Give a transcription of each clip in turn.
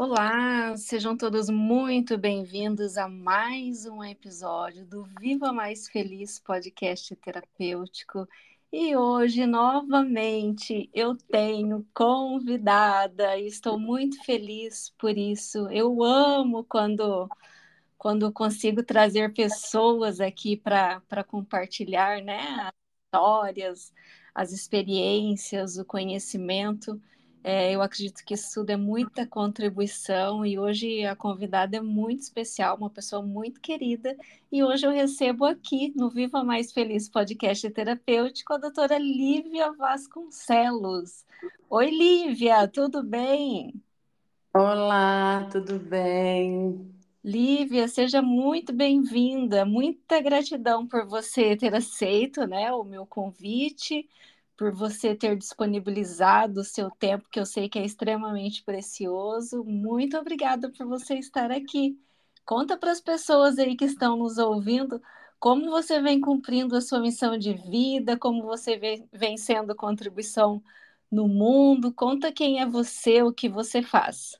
Olá, sejam todos muito bem-vindos a mais um episódio do Viva Mais Feliz podcast terapêutico. E hoje, novamente, eu tenho convidada e estou muito feliz por isso. Eu amo quando, quando consigo trazer pessoas aqui para compartilhar né, as histórias, as experiências, o conhecimento. É, eu acredito que isso tudo é muita contribuição e hoje a convidada é muito especial, uma pessoa muito querida. E hoje eu recebo aqui no Viva Mais Feliz podcast terapêutico a doutora Lívia Vasconcelos. Oi, Lívia, tudo bem? Olá, tudo bem? Lívia, seja muito bem-vinda. Muita gratidão por você ter aceito né, o meu convite por você ter disponibilizado o seu tempo, que eu sei que é extremamente precioso. Muito obrigada por você estar aqui. Conta para as pessoas aí que estão nos ouvindo como você vem cumprindo a sua missão de vida, como você vem sendo contribuição no mundo. Conta quem é você, o que você faz.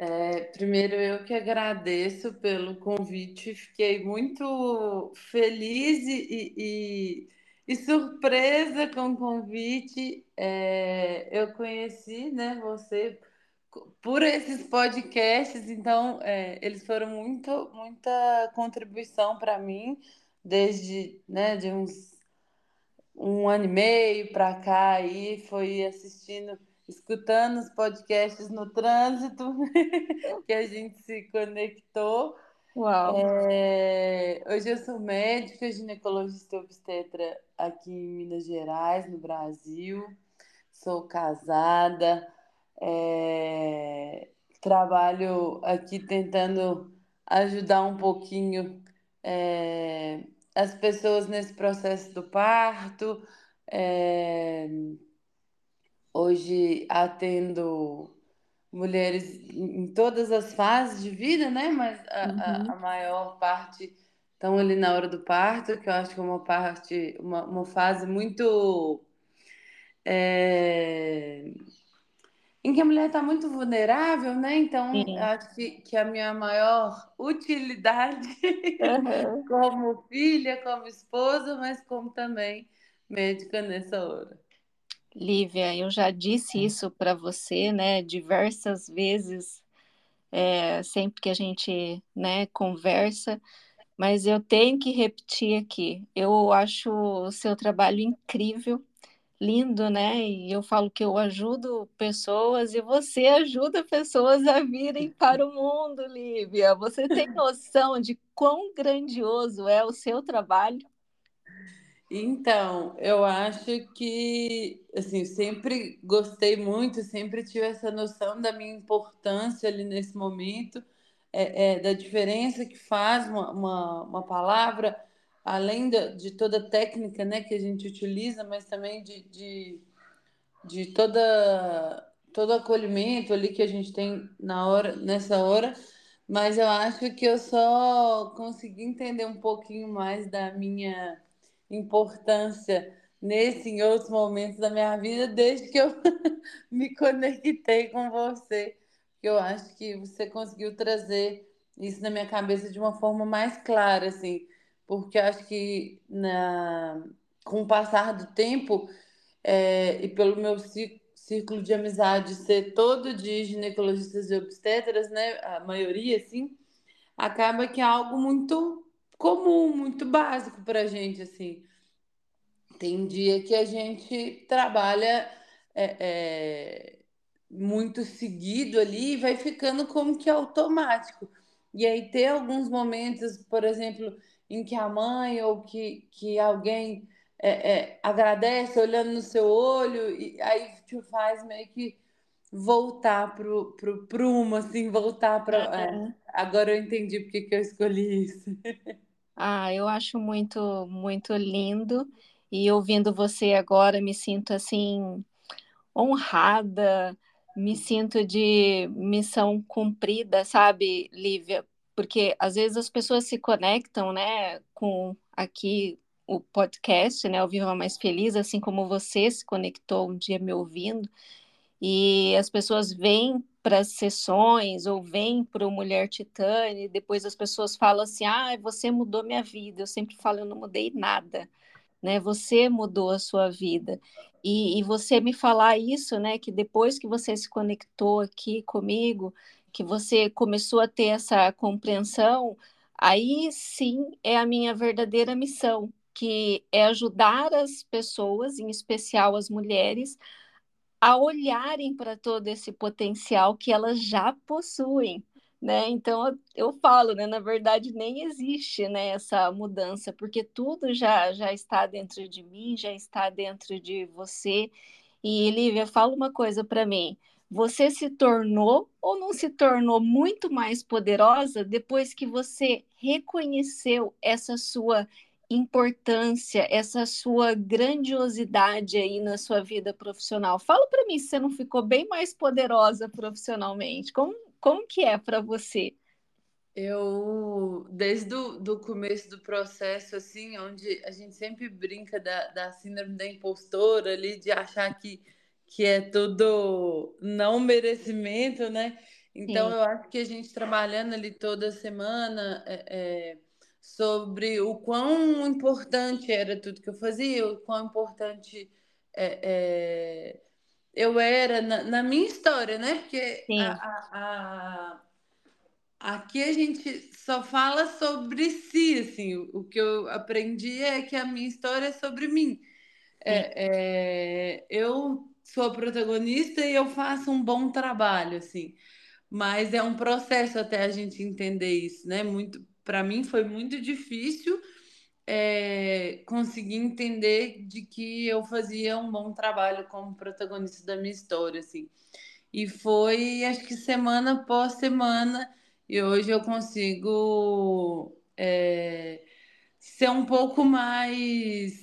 É, primeiro, eu que agradeço pelo convite, fiquei muito feliz e, e e surpresa com o convite, é, eu conheci né, você por esses podcasts, então é, eles foram muito, muita contribuição para mim, desde né, de uns um ano e meio para cá, aí foi assistindo, escutando os podcasts no trânsito, que a gente se conectou. Uau. É, hoje eu sou médica, ginecologista obstetra aqui em Minas Gerais, no Brasil. Sou casada, é, trabalho aqui tentando ajudar um pouquinho é, as pessoas nesse processo do parto. É, hoje atendo mulheres em todas as fases de vida, né? Mas a, uhum. a, a maior parte estão ali na hora do parto, que eu acho que é uma parte, uma, uma fase muito. É, em que a mulher está muito vulnerável, né? Então, Sim. acho que, que a minha maior utilidade uhum. como filha, como esposa, mas como também médica nessa hora. Lívia, eu já disse isso para você, né, diversas vezes, é, sempre que a gente, né, conversa, mas eu tenho que repetir aqui. Eu acho o seu trabalho incrível, lindo, né? E eu falo que eu ajudo pessoas e você ajuda pessoas a virem para o mundo, Lívia. Você tem noção de quão grandioso é o seu trabalho? Então, eu acho que, assim, sempre gostei muito, sempre tive essa noção da minha importância ali nesse momento, é, é da diferença que faz uma, uma, uma palavra, além de, de, toda a técnica, né, que a gente utiliza, mas também de, de, de toda todo acolhimento ali que a gente tem na hora, nessa hora, mas eu acho que eu só consegui entender um pouquinho mais da minha importância nesse em outros momentos da minha vida desde que eu me conectei com você. Eu acho que você conseguiu trazer isso na minha cabeça de uma forma mais clara, assim, porque eu acho que na, com o passar do tempo é, e pelo meu círculo de amizade ser todo de ginecologistas e obstetras, né, a maioria, assim, acaba que é algo muito comum, muito básico para a gente, assim. Tem dia que a gente trabalha é, é, muito seguido ali e vai ficando como que automático. E aí ter alguns momentos, por exemplo, em que a mãe ou que, que alguém é, é, agradece olhando no seu olho, e aí te faz meio que voltar pro, pro prumo, assim, voltar para. É, agora eu entendi porque que eu escolhi isso. Ah, eu acho muito, muito lindo. E ouvindo você agora, me sinto assim honrada, me sinto de missão cumprida, sabe, Lívia? Porque às vezes as pessoas se conectam, né, com aqui o podcast, né, o Viva Mais Feliz, assim como você se conectou um dia me ouvindo. E as pessoas vêm para as sessões ou vêm para o Mulher Titânia, e depois as pessoas falam assim: ah, você mudou minha vida. Eu sempre falo: eu não mudei nada né? Você mudou a sua vida. E, e, você me falar isso, né? Que depois que você se conectou aqui comigo, que você começou a ter essa compreensão, aí sim é a minha verdadeira missão, que é ajudar as pessoas, em especial as mulheres, a olharem para todo esse potencial que elas já possuem né? Então eu falo, né? Na verdade nem existe, né? Essa mudança, porque tudo já já está dentro de mim, já está dentro de você. E Lívia, fala uma coisa para mim. Você se tornou ou não se tornou muito mais poderosa depois que você reconheceu essa sua importância, essa sua grandiosidade aí na sua vida profissional. Fala para mim se você não ficou bem mais poderosa profissionalmente. Como, como que é para você? Eu, desde o do começo do processo, assim, onde a gente sempre brinca da, da síndrome da impostora ali, de achar que, que é tudo não merecimento, né? Então, Sim. eu acho que a gente trabalhando ali toda semana é, é, sobre o quão importante era tudo que eu fazia, o quão importante é, é eu era na, na, minha história, né? Porque a, a, a, aqui a gente só fala sobre si, assim. O, o, que eu aprendi é que a minha história é sobre mim. É, é, eu sou a protagonista e eu faço um bom trabalho, assim. Mas é um processo até a gente entender isso, né? Muito, para mim foi muito difícil é, consegui entender de que eu fazia um bom trabalho como protagonista da minha história, assim. E foi, acho que semana após semana, e hoje eu consigo é, ser um pouco mais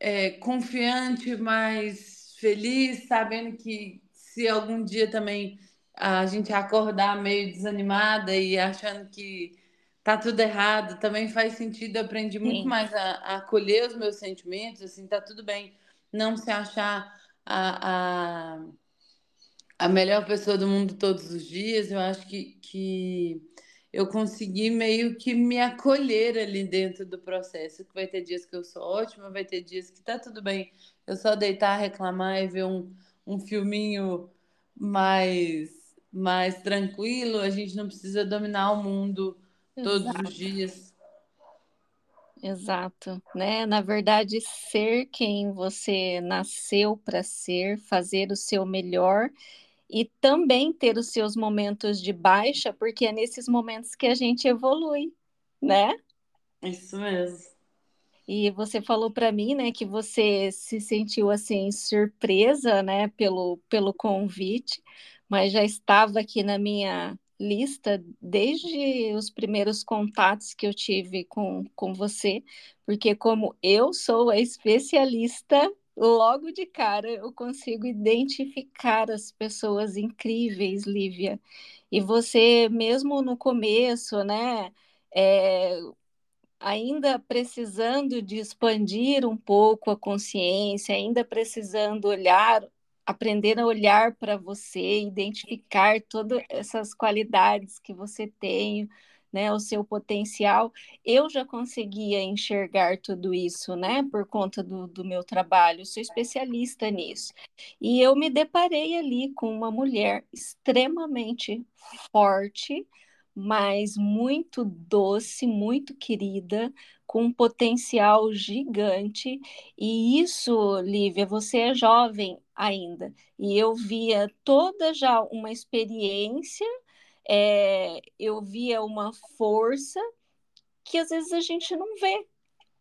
é, confiante, mais feliz, sabendo que se algum dia também a gente acordar meio desanimada e achando que tá tudo errado, também faz sentido. Eu aprendi muito Sim. mais a, a, acolher os meus sentimentos, assim, tá tudo bem. Não se achar a, a, a melhor pessoa do mundo todos os dias. Eu acho que, que eu consegui meio que me acolher ali dentro do processo. Que vai ter dias que eu sou ótima, vai ter dias que tá tudo bem. Eu só deitar, reclamar e ver um, um filminho mais, mais tranquilo. A gente não precisa dominar o mundo todos Exato. os dias. Exato, né? Na verdade, ser quem você nasceu para ser, fazer o seu melhor e também ter os seus momentos de baixa, porque é nesses momentos que a gente evolui, né? Isso mesmo. E você falou para mim, né, que você se sentiu assim surpresa, né, pelo, pelo convite, mas já estava aqui na minha lista desde os primeiros contatos que eu tive com, com você, porque como eu sou a especialista, logo de cara eu consigo identificar as pessoas incríveis, Lívia. E você, mesmo no começo, né, é, ainda precisando de expandir um pouco a consciência, ainda precisando olhar aprender a olhar para você, identificar todas essas qualidades que você tem, né, o seu potencial. Eu já conseguia enxergar tudo isso, né, por conta do, do meu trabalho, sou especialista nisso. E eu me deparei ali com uma mulher extremamente forte, mas muito doce, muito querida, com um potencial gigante. E isso, Lívia, você é jovem ainda. E eu via toda já uma experiência, é, eu via uma força que às vezes a gente não vê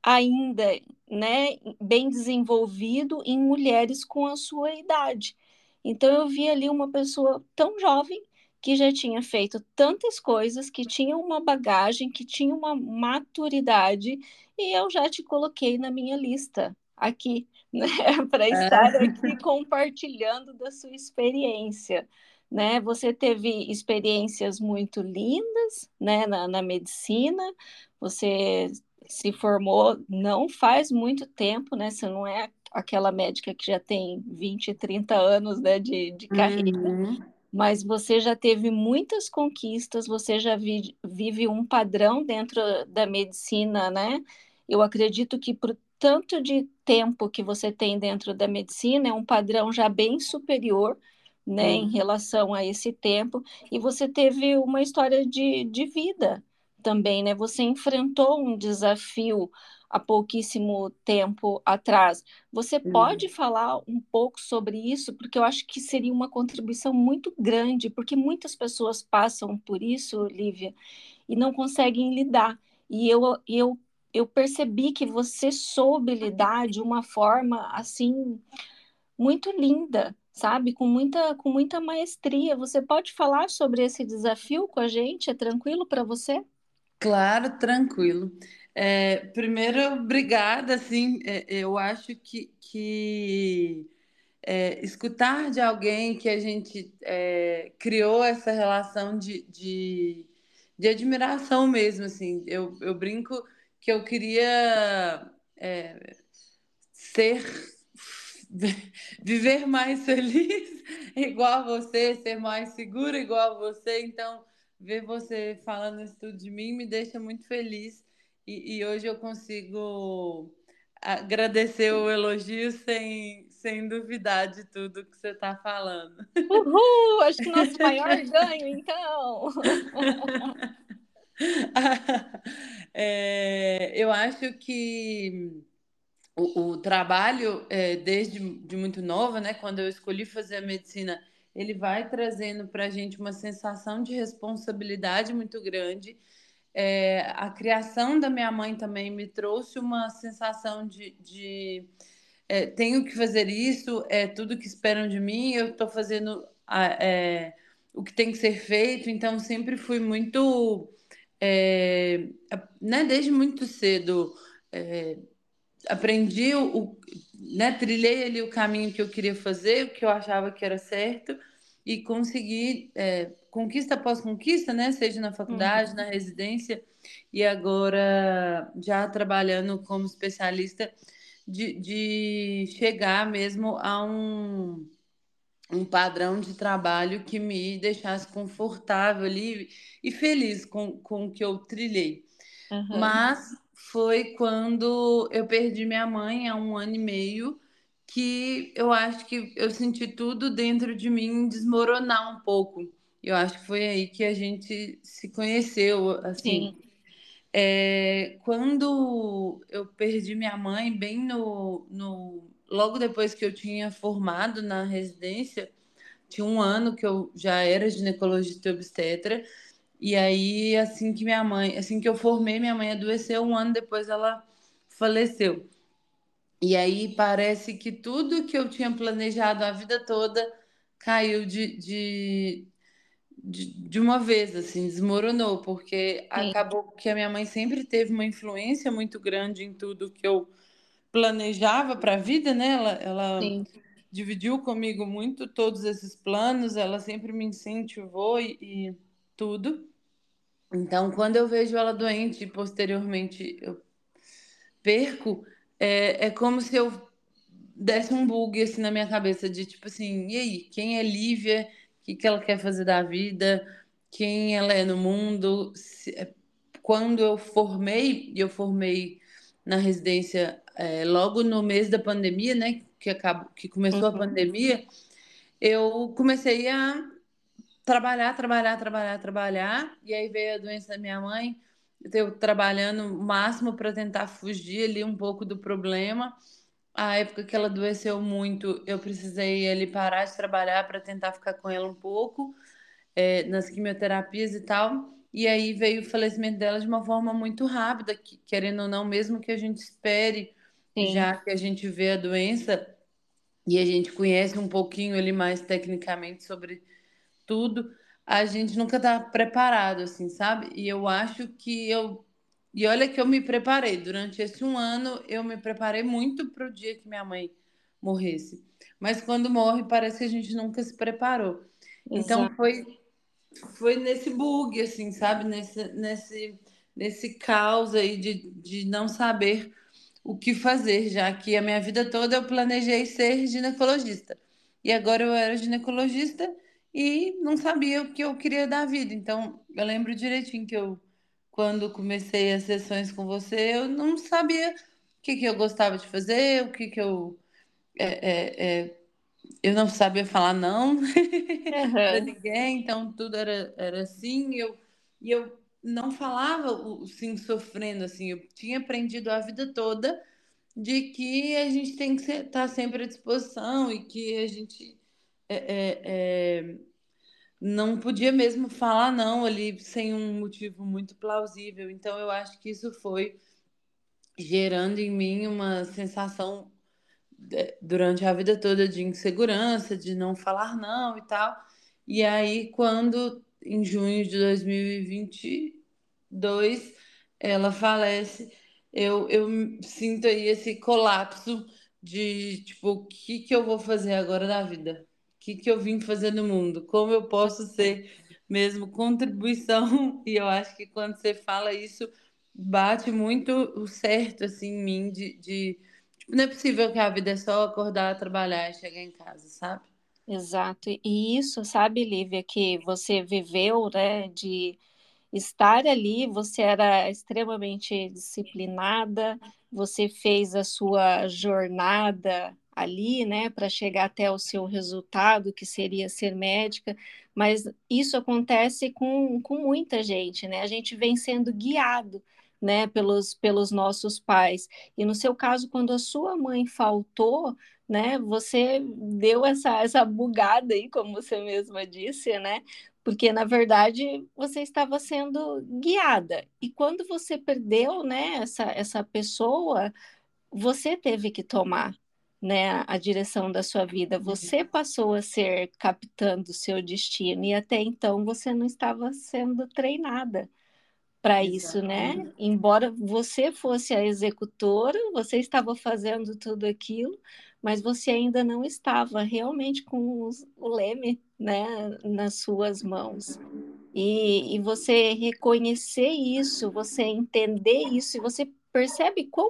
ainda, né, bem desenvolvido em mulheres com a sua idade. Então eu vi ali uma pessoa tão jovem que já tinha feito tantas coisas, que tinha uma bagagem, que tinha uma maturidade, e eu já te coloquei na minha lista aqui, né, para estar é. aqui compartilhando da sua experiência. Né? Você teve experiências muito lindas né, na, na medicina, você se formou não faz muito tempo, né? Você não é aquela médica que já tem 20, 30 anos né, de, de carreira. Uhum. Mas você já teve muitas conquistas, você já vi, vive um padrão dentro da medicina, né? Eu acredito que por tanto de tempo que você tem dentro da medicina, é um padrão já bem superior né, em relação a esse tempo, e você teve uma história de, de vida também, né? Você enfrentou um desafio há pouquíssimo tempo atrás. Você uhum. pode falar um pouco sobre isso, porque eu acho que seria uma contribuição muito grande, porque muitas pessoas passam por isso, Lívia, e não conseguem lidar. E eu, eu, eu percebi que você soube lidar de uma forma assim muito linda, sabe? Com muita, com muita maestria. Você pode falar sobre esse desafio com a gente? É tranquilo para você? Claro, tranquilo. É, primeiro, obrigada. Assim, é, eu acho que, que é, escutar de alguém que a gente é, criou essa relação de, de, de, admiração mesmo. Assim, eu, eu brinco que eu queria é, ser viver mais feliz igual a você, ser mais segura igual a você. Então, ver você falando isso tudo de mim me deixa muito feliz. E, e hoje eu consigo agradecer o elogio sem, sem duvidar de tudo que você está falando. Uhul! Acho que nosso maior ganho, então! é, eu acho que o, o trabalho, é, desde de muito nova, né, quando eu escolhi fazer a medicina, ele vai trazendo para a gente uma sensação de responsabilidade muito grande. É, a criação da minha mãe também me trouxe uma sensação de, de é, tenho que fazer isso, é tudo que esperam de mim, eu estou fazendo a, é, o que tem que ser feito, então sempre fui muito, é, né, desde muito cedo, é, aprendi o, né, trilhei ali o caminho que eu queria fazer, o que eu achava que era certo e consegui é, conquista após conquista, né, seja na faculdade, uhum. na residência e agora já trabalhando como especialista de, de chegar mesmo a um um padrão de trabalho que me deixasse confortável ali e feliz com, com o que eu trilhei. Uhum. Mas foi quando eu perdi minha mãe há um ano e meio, que eu acho que eu senti tudo dentro de mim desmoronar um pouco. Eu acho que foi aí que a gente se conheceu, assim. É, quando eu perdi minha mãe, bem no, no logo depois que eu tinha formado na residência, tinha um ano que eu já era ginecologista e obstetra, e aí, assim que minha mãe, assim que eu formei, minha mãe adoeceu, um ano depois ela faleceu. E aí parece que tudo que eu tinha planejado a vida toda caiu de, de, de, de uma vez, assim, desmoronou, porque Sim. acabou que a minha mãe sempre teve uma influência muito grande em tudo que eu planejava para a vida, né? Ela, ela dividiu comigo muito todos esses planos, ela sempre me incentivou e, e tudo. Então, quando eu vejo ela doente e posteriormente eu perco, é, é como se eu desse um bug assim na minha cabeça de tipo assim, e aí, quem é Lívia? O que, que ela quer fazer da vida? Quem ela é no mundo? Se, é, quando eu formei, e eu formei na residência é, logo no mês da pandemia, né? Que, acabou, que começou uhum. a pandemia, eu comecei a trabalhar, trabalhar, trabalhar, trabalhar. E aí veio a doença da minha mãe. Eu trabalhando o máximo para tentar fugir ali um pouco do problema. A época que ela adoeceu muito, eu precisei ali parar de trabalhar para tentar ficar com ela um pouco, é, nas quimioterapias e tal. E aí veio o falecimento dela de uma forma muito rápida, que, querendo ou não, mesmo que a gente espere, Sim. já que a gente vê a doença e a gente conhece um pouquinho ali mais tecnicamente sobre tudo, a gente nunca tá preparado, assim, sabe? E eu acho que eu. E olha que eu me preparei. Durante esse um ano, eu me preparei muito para o dia que minha mãe morresse. Mas quando morre, parece que a gente nunca se preparou. Então, Exato. Então foi, foi nesse bug, assim, sabe? Nesse, nesse, nesse caos aí de, de não saber o que fazer, já que a minha vida toda eu planejei ser ginecologista. E agora eu era ginecologista e não sabia o que eu queria da vida. Então, eu lembro direitinho que eu, quando comecei as sessões com você, eu não sabia o que, que eu gostava de fazer, o que, que eu. É, é, é, eu não sabia falar não uhum. para ninguém, então tudo era, era assim. E eu, e eu não falava o sim sofrendo, assim. Eu tinha aprendido a vida toda de que a gente tem que estar tá sempre à disposição e que a gente é, é, é, não podia mesmo falar não ali sem um motivo muito plausível. Então eu acho que isso foi gerando em mim uma sensação durante a vida toda de insegurança, de não falar não e tal. E aí quando em junho de 2022 ela falece eu, eu sinto aí esse colapso de, tipo, o que que eu vou fazer agora na vida? O que que eu vim fazer no mundo? Como eu posso ser mesmo contribuição? E eu acho que quando você fala isso, bate muito o certo, assim, em mim, de, de não é possível que a vida é só acordar, trabalhar e chegar em casa, sabe? Exato. E isso, sabe, Lívia, que você viveu, né, de estar ali, você era extremamente disciplinada, você fez a sua jornada ali, né, para chegar até o seu resultado, que seria ser médica, mas isso acontece com, com muita gente, né? A gente vem sendo guiado, né, pelos, pelos nossos pais. E no seu caso, quando a sua mãe faltou, né, você deu essa, essa bugada aí, como você mesma disse, né? porque na verdade você estava sendo guiada. E quando você perdeu, né, essa, essa pessoa, você teve que tomar, né, a direção da sua vida. Você passou a ser capitã do seu destino e até então você não estava sendo treinada para isso, né? Embora você fosse a executora, você estava fazendo tudo aquilo, mas você ainda não estava realmente com os, o leme né, nas suas mãos. E, e você reconhecer isso, você entender isso, e você percebe quão,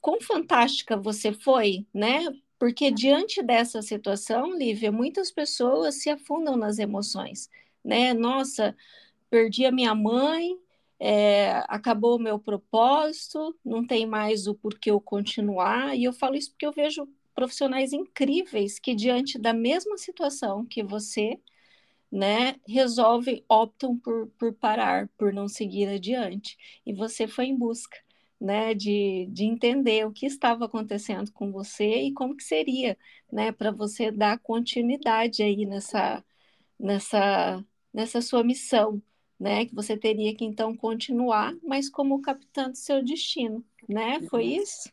quão fantástica você foi, né? Porque diante dessa situação, Lívia, muitas pessoas se afundam nas emoções, né? Nossa, perdi a minha mãe, é, acabou o meu propósito, não tem mais o porquê eu continuar, e eu falo isso porque eu vejo profissionais incríveis que, diante da mesma situação que você, né, resolvem, optam por, por parar, por não seguir adiante. E você foi em busca, né, de, de entender o que estava acontecendo com você e como que seria, né, para você dar continuidade aí nessa, nessa, nessa sua missão, né, que você teria que então continuar, mas como capitã do seu destino, né? Foi isso?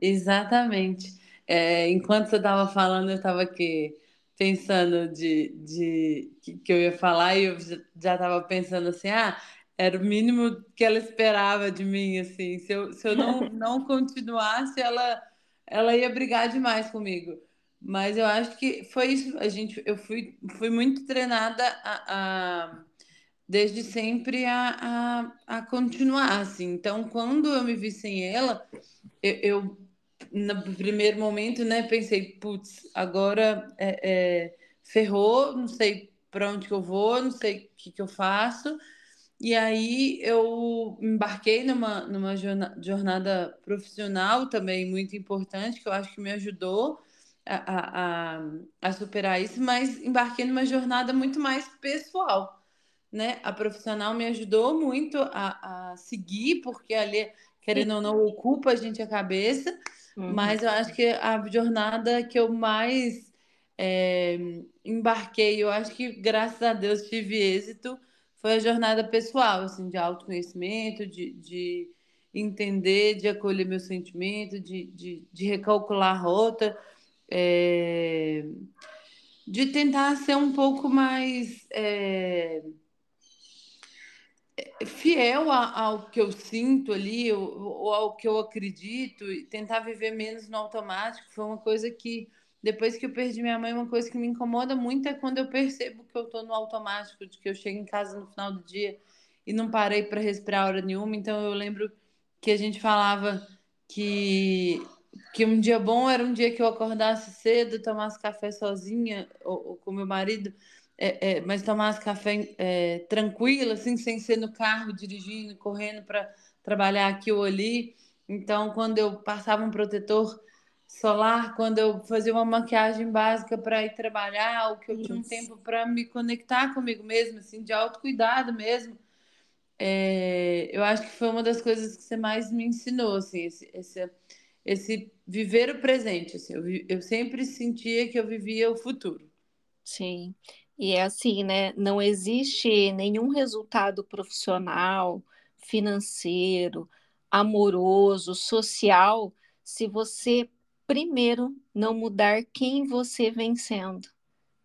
Exatamente. É, enquanto você estava falando, eu estava aqui pensando de, de que, que, eu ia falar e eu já estava pensando assim, ah, era o mínimo que ela esperava de mim, assim, se eu, se eu não, não continuasse, ela, ela ia brigar demais comigo. Mas eu acho que foi isso, a gente, eu fui, fui muito treinada a, a desde sempre a, a, a continuar, assim. Então, quando eu me vi sem ela, eu, eu no primeiro momento, né, pensei, putz, agora é, é, ferrou, não sei para onde que eu vou, não sei o que, que eu faço. E aí eu embarquei numa, numa jornada profissional também muito importante, que eu acho que me ajudou a, a, a superar isso, mas embarquei numa jornada muito mais pessoal, né? A profissional me ajudou muito a, a seguir, porque ali, querendo ou não, ocupa a gente a cabeça, Uhum. Mas eu acho que a jornada que eu mais é, embarquei, eu acho que graças a Deus tive êxito, foi a jornada pessoal, assim, de autoconhecimento, de, de entender, de acolher meu sentimento, de, de, de recalcular a rota, é, de tentar ser um pouco mais. É, fiel ao que eu sinto ali, ou, ao que eu acredito, e tentar viver menos no automático, foi uma coisa que, depois que eu perdi minha mãe, uma coisa que me incomoda muito é quando eu percebo que eu estou no automático, de que eu chego em casa no final do dia e não parei para respirar hora nenhuma. Então eu lembro que a gente falava que, que um dia bom era um dia que eu acordasse cedo, tomasse café sozinha ou, ou com meu marido, é, é, mas tomasse café é, tranquilo, assim, sem ser no carro, dirigindo, correndo para trabalhar aqui ou ali. Então, quando eu passava um protetor solar, quando eu fazia uma maquiagem básica para ir trabalhar, ou que eu Isso. tinha um tempo para me conectar comigo mesmo, assim, de autocuidado mesmo. É, eu acho que foi uma das coisas que você mais me ensinou, assim, esse, esse, esse viver o presente. Assim, eu, eu sempre sentia que eu vivia o futuro. Sim, e é assim, né? Não existe nenhum resultado profissional, financeiro, amoroso, social, se você primeiro não mudar quem você vem sendo.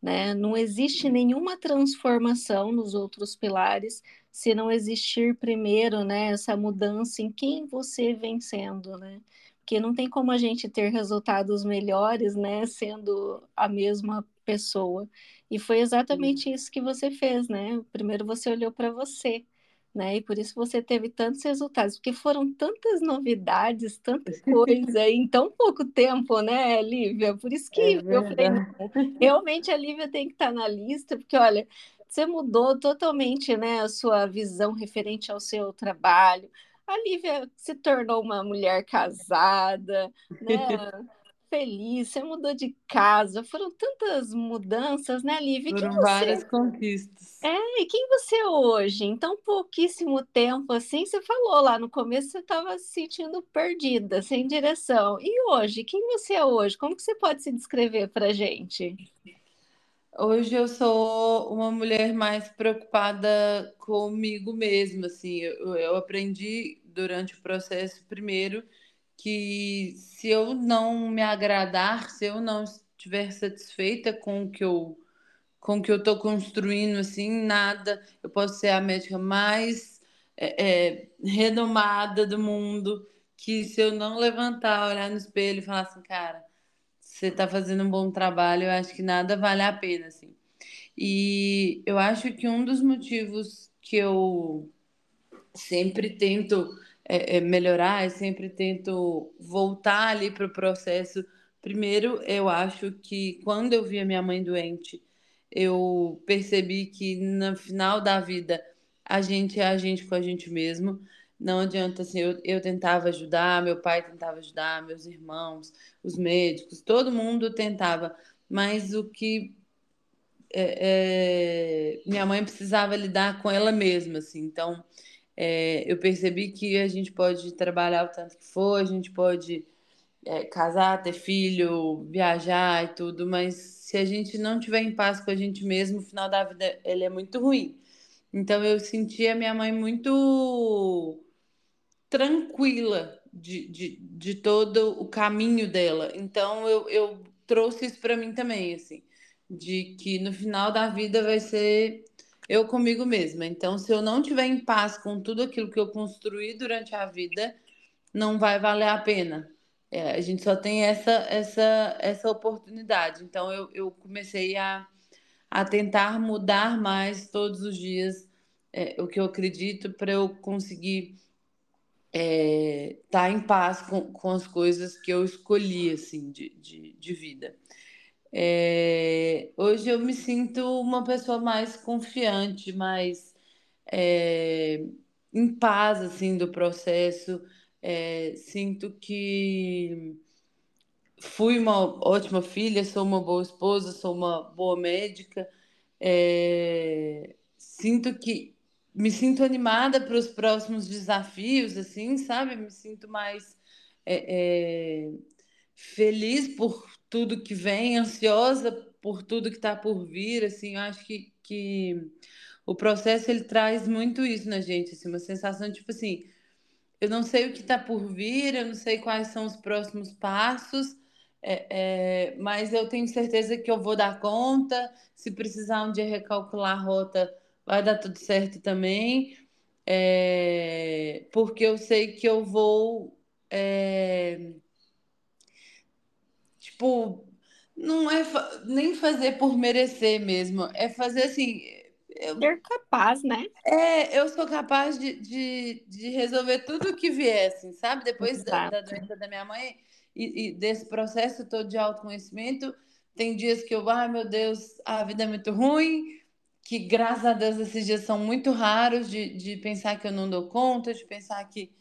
Né? Não existe nenhuma transformação nos outros pilares se não existir primeiro né, essa mudança em quem você vem sendo, né? Porque não tem como a gente ter resultados melhores, né, sendo a mesma pessoa. E foi exatamente isso que você fez, né? Primeiro você olhou para você, né? E por isso você teve tantos resultados, porque foram tantas novidades, tanta coisa em tão pouco tempo, né, Lívia? Por isso que é eu falei, não, realmente a Lívia tem que estar na lista, porque olha, você mudou totalmente, né, a sua visão referente ao seu trabalho. A Lívia se tornou uma mulher casada, né? Feliz, você mudou de casa, foram tantas mudanças, né, Lívia? Foram várias você... conquistas. É, e quem você é hoje? Então, pouquíssimo tempo, assim, você falou lá no começo, você estava se sentindo perdida, sem direção. E hoje, quem você é hoje? Como que você pode se descrever para gente? Hoje eu sou uma mulher mais preocupada comigo mesma, assim, eu, eu aprendi durante o processo, primeiro, que se eu não me agradar, se eu não estiver satisfeita com o que eu com o que eu estou construindo, assim, nada, eu posso ser a médica mais é, é, renomada do mundo, que se eu não levantar, olhar no espelho e falar assim, cara, você está fazendo um bom trabalho, eu acho que nada vale a pena, assim. E eu acho que um dos motivos que eu sempre tento é, é, melhorar, eu sempre tento voltar ali para o processo. Primeiro, eu acho que quando eu vi a minha mãe doente, eu percebi que no final da vida a gente é a gente com a gente mesmo. Não adianta assim, eu, eu tentava ajudar, meu pai tentava ajudar, meus irmãos, os médicos, todo mundo tentava, mas o que é, é, minha mãe precisava lidar com ela mesma, assim. Então, é, eu percebi que a gente pode trabalhar o tanto que for, a gente pode é, casar, ter filho, viajar e tudo, mas se a gente não tiver em paz com a gente mesmo, o final da vida ele é muito ruim. Então eu senti a minha mãe muito tranquila de, de, de todo o caminho dela. Então eu, eu trouxe isso para mim também, assim, de que no final da vida vai ser eu comigo mesma. Então, se eu não tiver em paz com tudo aquilo que eu construí durante a vida, não vai valer a pena. É, a gente só tem essa essa essa oportunidade. Então, eu, eu comecei a, a tentar mudar mais todos os dias é, o que eu acredito para eu conseguir estar é, tá em paz com, com as coisas que eu escolhi assim de, de, de vida. É, hoje eu me sinto uma pessoa mais confiante, mais é, em paz assim do processo. É, sinto que fui uma ótima filha, sou uma boa esposa, sou uma boa médica. É, sinto que me sinto animada para os próximos desafios, assim, sabe? Me sinto mais é, é, feliz por tudo que vem, ansiosa por tudo que está por vir, assim, eu acho que, que o processo ele traz muito isso na gente, assim, uma sensação tipo assim, eu não sei o que está por vir, eu não sei quais são os próximos passos, é, é, mas eu tenho certeza que eu vou dar conta, se precisar um dia recalcular a rota, vai dar tudo certo também, é, porque eu sei que eu vou é, tipo, não é fa nem fazer por merecer mesmo, é fazer assim, Eu, Ser capaz, né? É, eu sou capaz de, de, de resolver tudo que vier, assim, sabe? Depois da, da, doença da minha mãe e, e, desse processo todo de autoconhecimento, tem dias que eu, ai meu Deus, a vida é muito ruim, que graças a Deus esses dias são muito raros de, de pensar que eu não dou conta, de pensar que,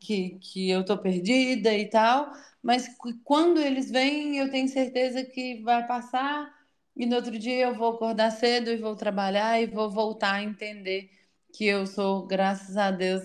que, que eu tô perdida e tal, mas quando eles vêm, eu tenho certeza que vai passar e no outro dia eu vou acordar cedo e vou trabalhar e vou voltar a entender que eu sou, graças a Deus,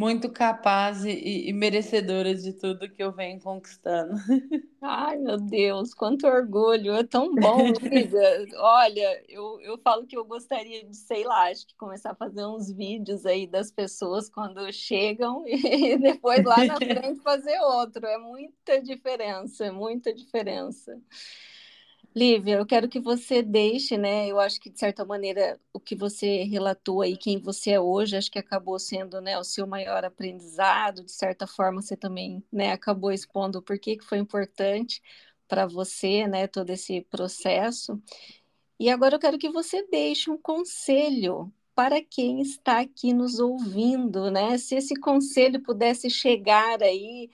muito capaz e, e merecedora de tudo que eu venho conquistando. Ai, meu Deus, quanto orgulho! É tão bom, Lívia. Olha, eu, eu falo que eu gostaria de, sei lá, acho que começar a fazer uns vídeos aí das pessoas quando chegam e depois lá na frente fazer outro. É muita diferença, é muita diferença. Lívia, eu quero que você deixe, né? Eu acho que, de certa maneira, o que você relatou aí, quem você é hoje, acho que acabou sendo né, o seu maior aprendizado. De certa forma, você também né, acabou expondo por que foi importante para você, né, todo esse processo. E agora eu quero que você deixe um conselho para quem está aqui nos ouvindo, né? Se esse conselho pudesse chegar aí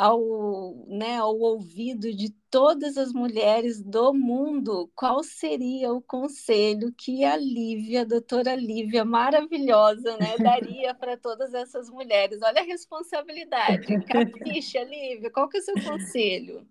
ao, né, ao ouvido de todas as mulheres do mundo, qual seria o conselho que a Lívia, a doutora Lívia, maravilhosa, né, daria para todas essas mulheres? Olha a responsabilidade. Capricha, Lívia, qual que é o seu conselho?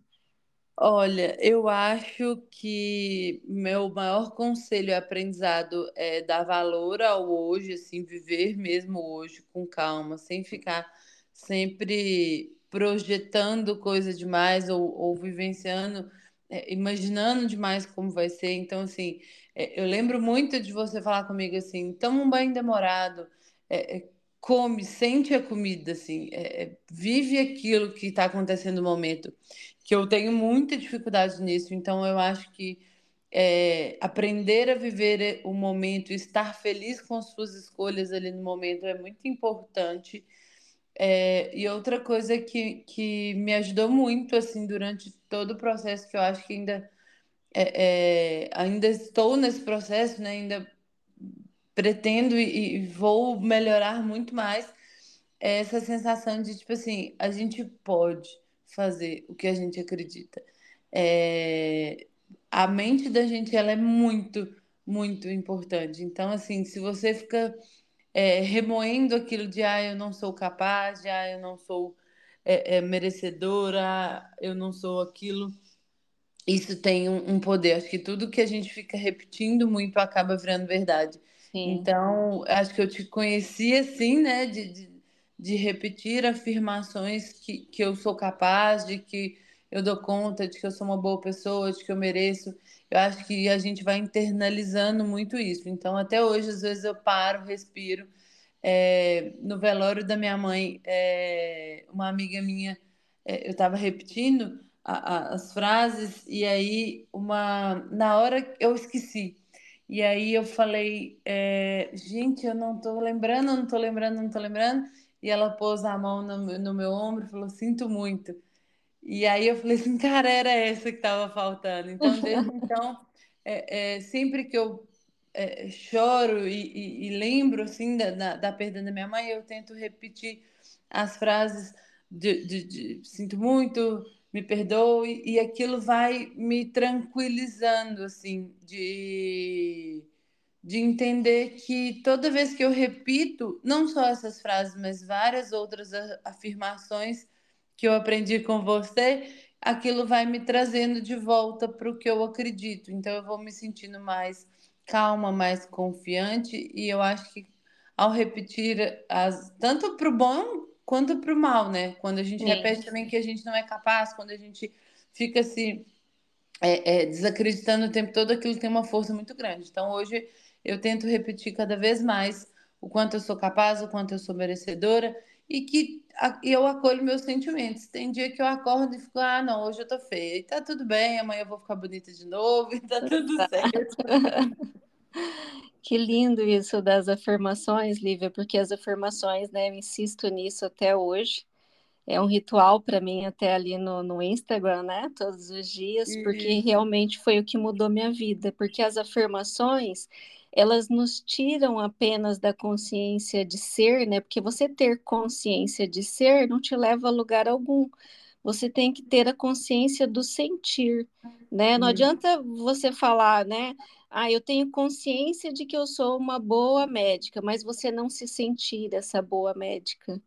Olha, eu acho que meu maior conselho e aprendizado é dar valor ao hoje, assim, viver mesmo hoje com calma, sem ficar sempre projetando coisa demais ou, ou vivenciando, é, imaginando demais como vai ser. Então, assim, é, eu lembro muito de você falar comigo assim: toma um banho demorado, é, é come, sente a comida, assim, é, é, vive aquilo que está acontecendo no momento. Que eu tenho muita dificuldade nisso, então eu acho que aprender a viver o momento, estar feliz com suas escolhas ali no momento é muito importante. É, e outra coisa que, que me ajudou muito assim durante todo o processo, que eu acho que ainda, é, é, ainda estou nesse processo, né? ainda pretendo e, e vou melhorar muito mais, é essa sensação de tipo assim, a gente pode fazer o que a gente acredita. É, a mente da gente ela é muito, muito importante. Então, assim, se você fica é, remoendo aquilo de ah, eu não sou capaz, de ah, eu não sou é, é, merecedora, eu não sou aquilo. Isso tem um, um, poder. Acho que tudo que a gente fica repetindo muito acaba virando verdade. Sim. Então, acho que eu te conheci assim, né? De, de, de repetir afirmações que, que eu sou capaz, de que eu dou conta, de que eu sou uma boa pessoa, de que eu mereço. Eu acho que a gente vai internalizando muito isso. Então, até hoje, às vezes eu paro, respiro. É, no velório da minha mãe, é, uma amiga minha, é, eu estava repetindo a, a, as frases e aí uma na hora eu esqueci. E aí eu falei, é, gente, eu não estou lembrando, não estou lembrando, não estou lembrando. E ela pôs a mão no, no meu ombro e falou, sinto muito. E aí eu falei assim, cara, era essa que estava faltando. Então, desde então, é, é, sempre que eu é, choro e, e, e, lembro assim da, da, da, perda da minha mãe, eu tento repetir as frases de, de, de sinto muito, me perdoe, e aquilo vai me tranquilizando, assim, de, de entender que toda vez que eu repito, não só essas frases, mas várias outras afirmações, que eu aprendi com você, aquilo vai me trazendo de volta para o que eu acredito. Então eu vou me sentindo mais calma, mais confiante, e eu acho que ao repetir as tanto para o bom quanto para o mal, né? Quando a gente Sim. repete também que a gente não é capaz, quando a gente fica se é, é, desacreditando o tempo todo, aquilo tem uma força muito grande. Então hoje eu tento repetir cada vez mais o quanto eu sou capaz, o quanto eu sou merecedora e que eu acolho meus sentimentos. Tem dia que eu acordo e fico, ah, não, hoje eu tô feia. E tá tudo bem, amanhã eu vou ficar bonita de novo e tá tudo certo. Que lindo isso das afirmações, Lívia, porque as afirmações, né, eu insisto nisso até hoje. É um ritual para mim até ali no, no Instagram, né, todos os dias, porque realmente foi o que mudou minha vida. Porque as afirmações, elas nos tiram apenas da consciência de ser, né? Porque você ter consciência de ser não te leva a lugar algum. Você tem que ter a consciência do sentir, né? Não adianta você falar, né? Ah, eu tenho consciência de que eu sou uma boa médica, mas você não se sentir essa boa médica,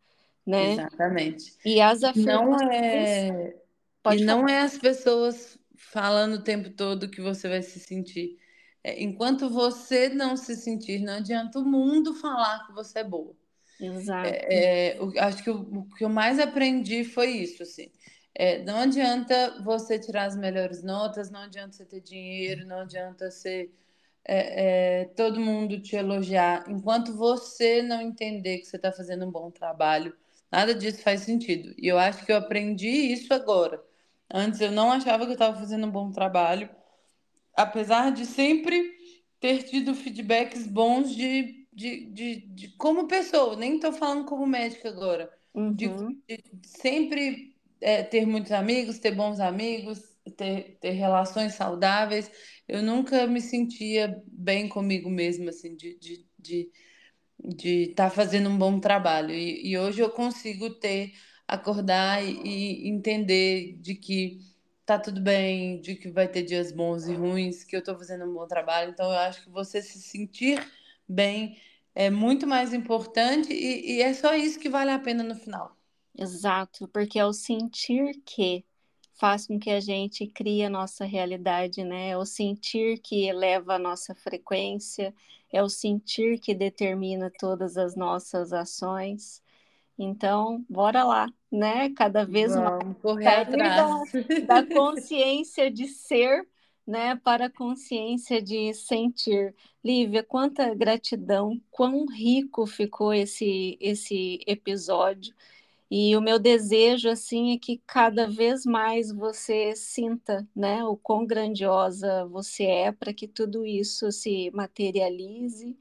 né? Exatamente. E as afirmações... Não é... Pode e falar. não é as pessoas falando o tempo todo que você vai se sentir. É, enquanto você não se sentir, não adianta o mundo falar que você é boa. Exato. É, é, acho que o, o, que eu mais aprendi foi isso, assim. É, não adianta você tirar as melhores notas, não adianta você ter dinheiro, não adianta é, é, todo mundo te elogiar. Enquanto você não entender que você está fazendo um bom trabalho, nada disso faz sentido. E eu acho que eu aprendi isso agora. Antes eu não achava que eu estava fazendo um bom trabalho, apesar de sempre ter tido feedbacks bons de, de, de, de como pessoa, nem estou falando como médica agora, uhum. de, de, sempre é, ter muitos amigos, ter bons amigos, ter, ter relações saudáveis. Eu nunca me sentia bem comigo mesma, assim, de, de, de de estar tá fazendo um bom trabalho. E, e, hoje eu consigo ter, acordar e, e, entender de que tá tudo bem, de que vai ter dias bons e ruins, que eu estou fazendo um bom trabalho. Então eu acho que você se sentir bem é muito mais importante e, e é só isso que vale a pena no final. Exato, porque é o sentir que faz com que a gente crie a nossa realidade, né? É o sentir que eleva a nossa frequência, é o sentir que determina todas as nossas ações. Então, bora lá, né? Cada vez Vamos mais correr atrás. Da, da consciência de ser, né, para a consciência de sentir. Lívia, quanta gratidão, quão rico ficou esse esse episódio. E o meu desejo assim é que cada vez mais você sinta, né, o quão grandiosa você é para que tudo isso se materialize,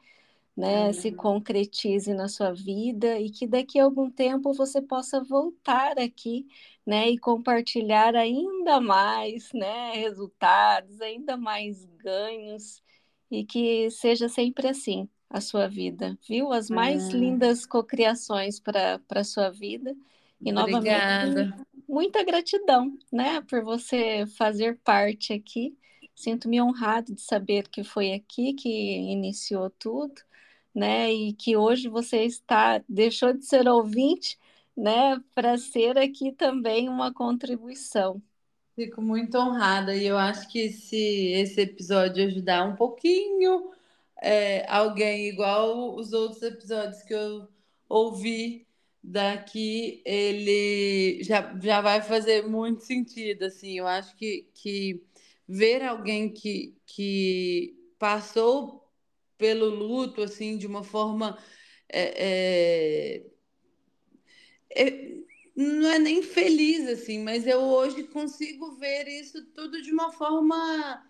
né, uhum. se concretize na sua vida e que daqui a algum tempo você possa voltar aqui, né, e compartilhar ainda mais, né, resultados, ainda mais ganhos e que seja sempre assim, a sua vida, viu? As mais ah. lindas cocriações para a sua vida. E Obrigada. novamente, muita gratidão, né, por você fazer parte aqui. Sinto-me honrado de saber que foi aqui que iniciou tudo, né, e que hoje você está deixou de ser ouvinte, né, para ser aqui também uma contribuição. Fico muito honrada e eu acho que se esse episódio ajudar um pouquinho é, alguém igual os outros episódios que eu ouvi daqui, ele já, já vai fazer muito sentido, assim, eu acho que, que ver alguém que, que passou pelo luto, assim, de uma forma é, é, é, não é nem feliz, assim, mas eu hoje consigo ver isso tudo de uma forma...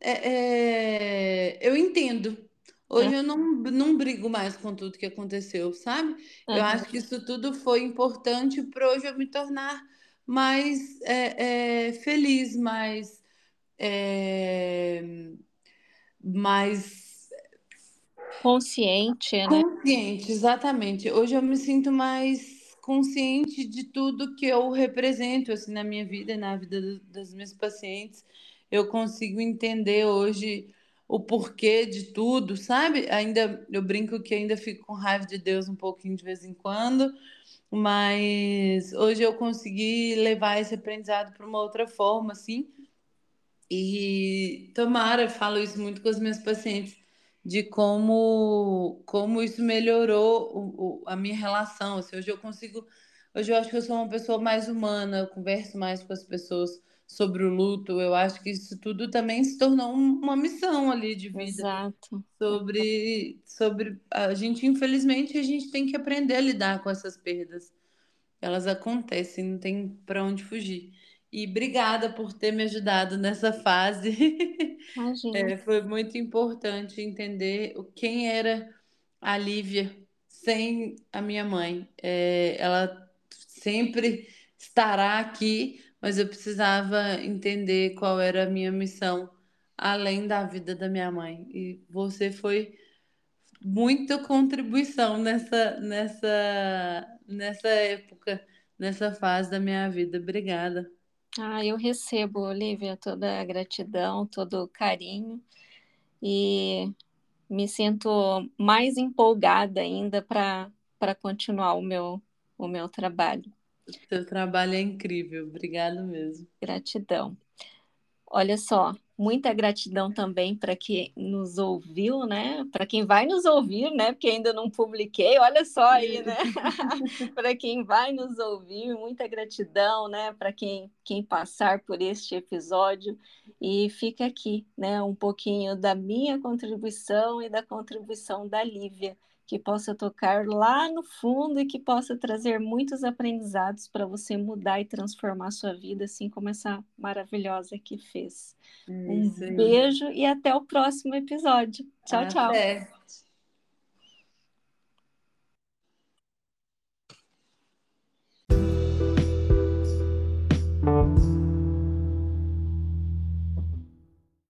É, é eu entendo, Hoje é. eu não, não brigo mais com tudo que aconteceu, sabe? Uhum. Eu acho que isso tudo foi importante para hoje eu me tornar mais feliz, mais, mais consciente, né? Consciente, exatamente. Hoje eu me sinto mais consciente de tudo que eu represento assim na minha vida, na vida das minhas pacientes. Eu consigo entender hoje o porquê de tudo, sabe? Ainda eu brinco que ainda fico com raiva de Deus um pouquinho de vez em quando, mas hoje eu consegui levar esse aprendizado para uma outra forma, assim. E tomara, falo isso muito com os meus pacientes, de como como isso melhorou o, o, a minha relação. Assim, hoje eu consigo, hoje eu acho que eu sou uma pessoa mais humana, eu converso mais com as pessoas sobre o luto. Eu acho que isso tudo também se tornou uma missão ali de vida. Exato. Sobre, sobre a gente, infelizmente, a gente tem que aprender a lidar com essas perdas. Elas acontecem, não tem para onde fugir. E obrigada por ter me ajudado nessa fase. Imagina. É, foi muito importante entender quem era a Lívia sem a minha mãe. É, ela sempre estará aqui mas eu precisava entender qual era a minha missão além da vida da minha mãe. E você foi muita contribuição nessa, nessa, nessa época, nessa fase da minha vida. Obrigada. Ah, eu recebo, Olivia, toda a gratidão, todo o carinho e me sinto mais empolgada ainda para continuar o meu, o meu trabalho. O seu trabalho é incrível, obrigado mesmo. Gratidão. Olha só, muita gratidão também para quem nos ouviu, né? Para quem vai nos ouvir, né? Porque ainda não publiquei, olha só aí, né? para quem vai nos ouvir, muita gratidão, né? Para quem, quem passar por este episódio e fica aqui, né? Um pouquinho da minha contribuição e da contribuição da Lívia que possa tocar lá no fundo e que possa trazer muitos aprendizados para você mudar e transformar sua vida, assim como essa maravilhosa que fez. um beijo e até o próximo episódio. Tchau, até. tchau.